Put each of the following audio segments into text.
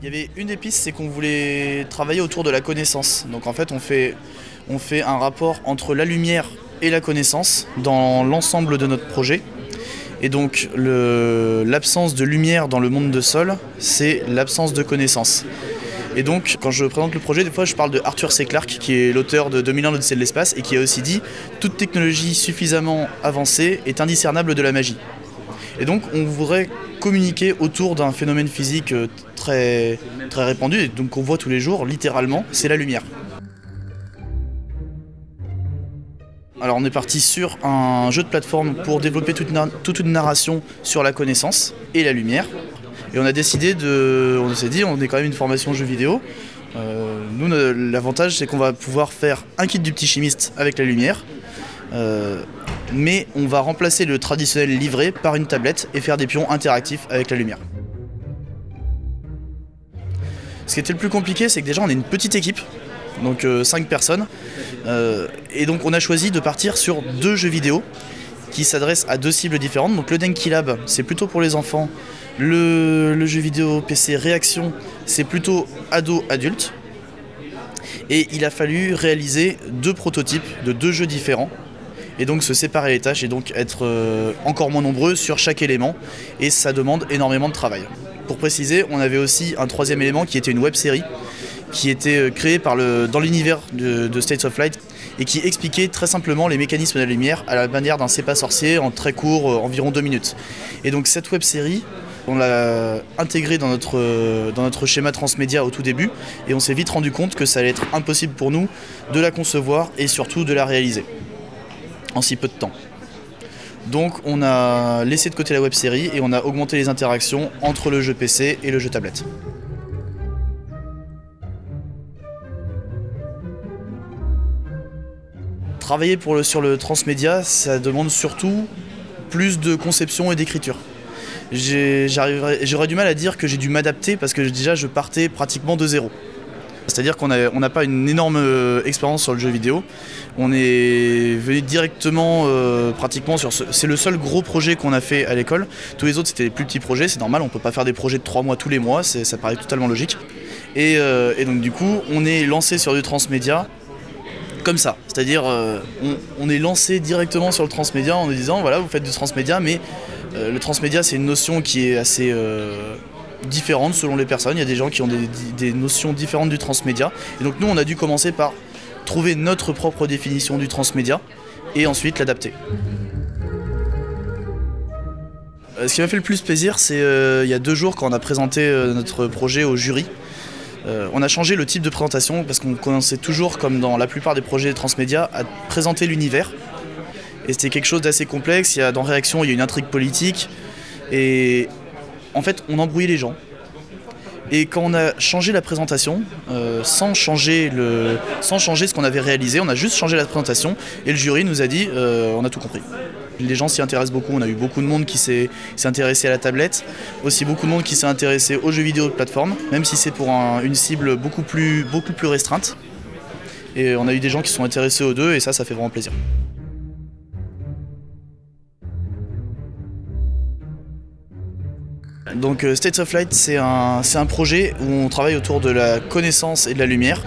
Il y avait une des pistes, c'est qu'on voulait travailler autour de la connaissance. Donc en fait, on fait, on fait un rapport entre la lumière et la connaissance dans l'ensemble de notre projet. Et donc l'absence de lumière dans le monde de Sol, c'est l'absence de connaissance. Et donc, quand je présente le projet, des fois, je parle de Arthur C. Clarke, qui est l'auteur de 2001 l'Odyssée de l'espace, et qui a aussi dit toute technologie suffisamment avancée est indiscernable de la magie. Et donc, on voudrait communiquer autour d'un phénomène physique euh, très, répandu, et donc qu'on voit tous les jours, littéralement, c'est la lumière. Alors on est parti sur un jeu de plateforme pour développer toute, toute, une narration sur la connaissance et la lumière. Et on a décidé de... On s'est dit, on est quand même une formation jeu vidéo. Euh, nous, l'avantage, c'est qu'on va pouvoir faire un kit du petit chimiste avec la lumière. Euh, mais on va remplacer le traditionnel livret par une tablette et faire des pions interactifs avec la lumière. Ce qui était le plus compliqué, c'est que déjà on est une petite équipe, donc 5 euh, personnes, euh, et donc on a choisi de partir sur deux jeux vidéo qui s'adressent à deux cibles différentes. Donc le Denki Lab, c'est plutôt pour les enfants. Le, le jeu vidéo PC Réaction, c'est plutôt ado-adulte. Et il a fallu réaliser deux prototypes de deux jeux différents et donc se séparer les tâches et donc être euh, encore moins nombreux sur chaque élément et ça demande énormément de travail. Pour préciser, on avait aussi un troisième élément qui était une web série qui était euh, créée dans l'univers de, States of Light et qui expliquait très simplement les mécanismes de la lumière à la manière d'un pas sorcier en très court, euh, environ deux minutes. Et donc cette web série, on l'a intégrée notre, dans notre schéma transmédia au tout début et on s'est vite rendu compte que ça allait être impossible pour nous de la concevoir et surtout de la réaliser en si peu de temps. Donc on a laissé de côté la web série et on a augmenté les interactions entre le jeu PC et le jeu tablette. Travailler sur le transmédia, ça demande surtout plus de conception et d'écriture. J'aurais du mal à dire que j'ai dû m'adapter parce que déjà je partais pratiquement de zéro. C'est-à-dire qu'on n'a pas une énorme euh, expérience sur le jeu vidéo. On est venu directement, euh, pratiquement sur ce. C'est le seul gros projet qu'on a fait à l'école. Tous les autres, c'était des plus petits projets. C'est normal, on ne peut pas faire des projets de trois mois tous les mois. Ça paraît totalement logique. Euh, et, donc, du coup, on est lancé sur du transmédia comme ça. C'est-à-dire, on, est lancé directement sur le transmédia en nous disant voilà, vous faites du transmédia, mais le transmédia, c'est une notion qui est assez différentes selon les personnes. Il y a des gens qui ont des, notions différentes du transmédia. Et donc nous, on a dû commencer par trouver notre propre définition du transmédia et ensuite l'adapter. Euh, ce qui m'a fait le plus plaisir, c'est euh, il y a deux jours quand on a présenté euh, notre projet au jury. on a changé le type de présentation parce qu'on commençait toujours, comme dans la plupart des projets transmédia, à présenter l'univers. Et c'était quelque chose d'assez complexe. Il y a, dans Réaction, il y a une intrigue politique. Et en fait, on embrouillait les gens. Et quand on a changé la présentation, euh, sans, changer ce qu'on avait réalisé, on a juste changé la présentation et le jury nous a dit euh, on a tout compris. Les gens s'y intéressent beaucoup, on a eu beaucoup de monde qui s'est intéressé à la tablette, aussi beaucoup de monde qui s'est intéressé aux jeux vidéo de plateforme, même si c'est pour une cible beaucoup plus, beaucoup plus restreinte. Et on a eu des gens qui sont intéressés aux deux et ça, ça fait vraiment plaisir. Donc euh, States of Light, c'est un, projet où on travaille autour de la connaissance et de la lumière.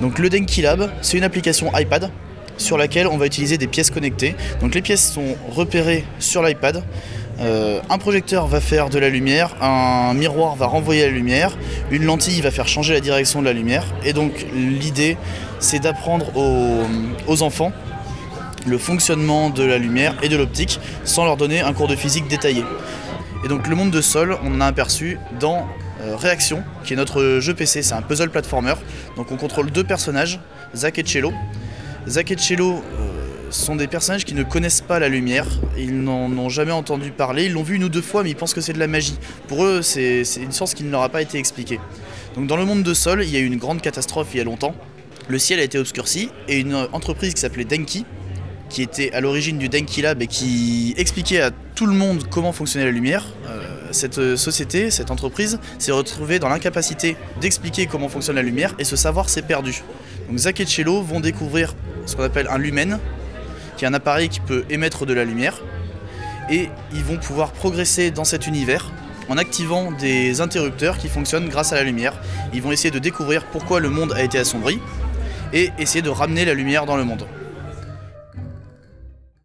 Donc le Denki Lab, c'est une application iPad sur laquelle on va utiliser des pièces connectées. Donc les pièces sont repérées sur l'iPad. Euh, un projecteur va faire de la lumière, un miroir va renvoyer la lumière, une lentille va faire changer la direction de la lumière. Et donc l'idée, c'est d'apprendre aux enfants le fonctionnement de la lumière et de l'optique sans leur donner un cours de physique détaillé. Et donc le monde de Sol, on en a aperçu dans euh, Réaction, qui est notre jeu PC, c'est un puzzle platformer. Donc on contrôle deux personnages, Zach et Cello. Zach et Cello euh, sont des personnages qui ne connaissent pas la lumière, ils n'en ont jamais entendu parler, ils l'ont vu une ou deux fois mais ils pensent que c'est de la magie. Pour eux c'est une science qui ne leur a pas été expliquée. Donc dans le monde de Sol, il y a eu une grande catastrophe il y a longtemps. Le ciel a été obscurci et une entreprise qui s'appelait Denki, qui était à l'origine du Denki Lab et qui expliquait à tout le monde comment fonctionnait la lumière. Euh, cette euh, société, cette entreprise, s'est retrouvée dans l'incapacité d'expliquer comment fonctionne la lumière et ce savoir s'est perdu. Donc Zach et Cello vont découvrir ce qu'on appelle un lumen, qui est un appareil qui peut émettre de la lumière, et ils vont pouvoir progresser dans cet univers en activant des interrupteurs qui fonctionnent grâce à la lumière. Ils vont essayer de découvrir pourquoi le monde a été assombri et essayer de ramener la lumière dans le monde.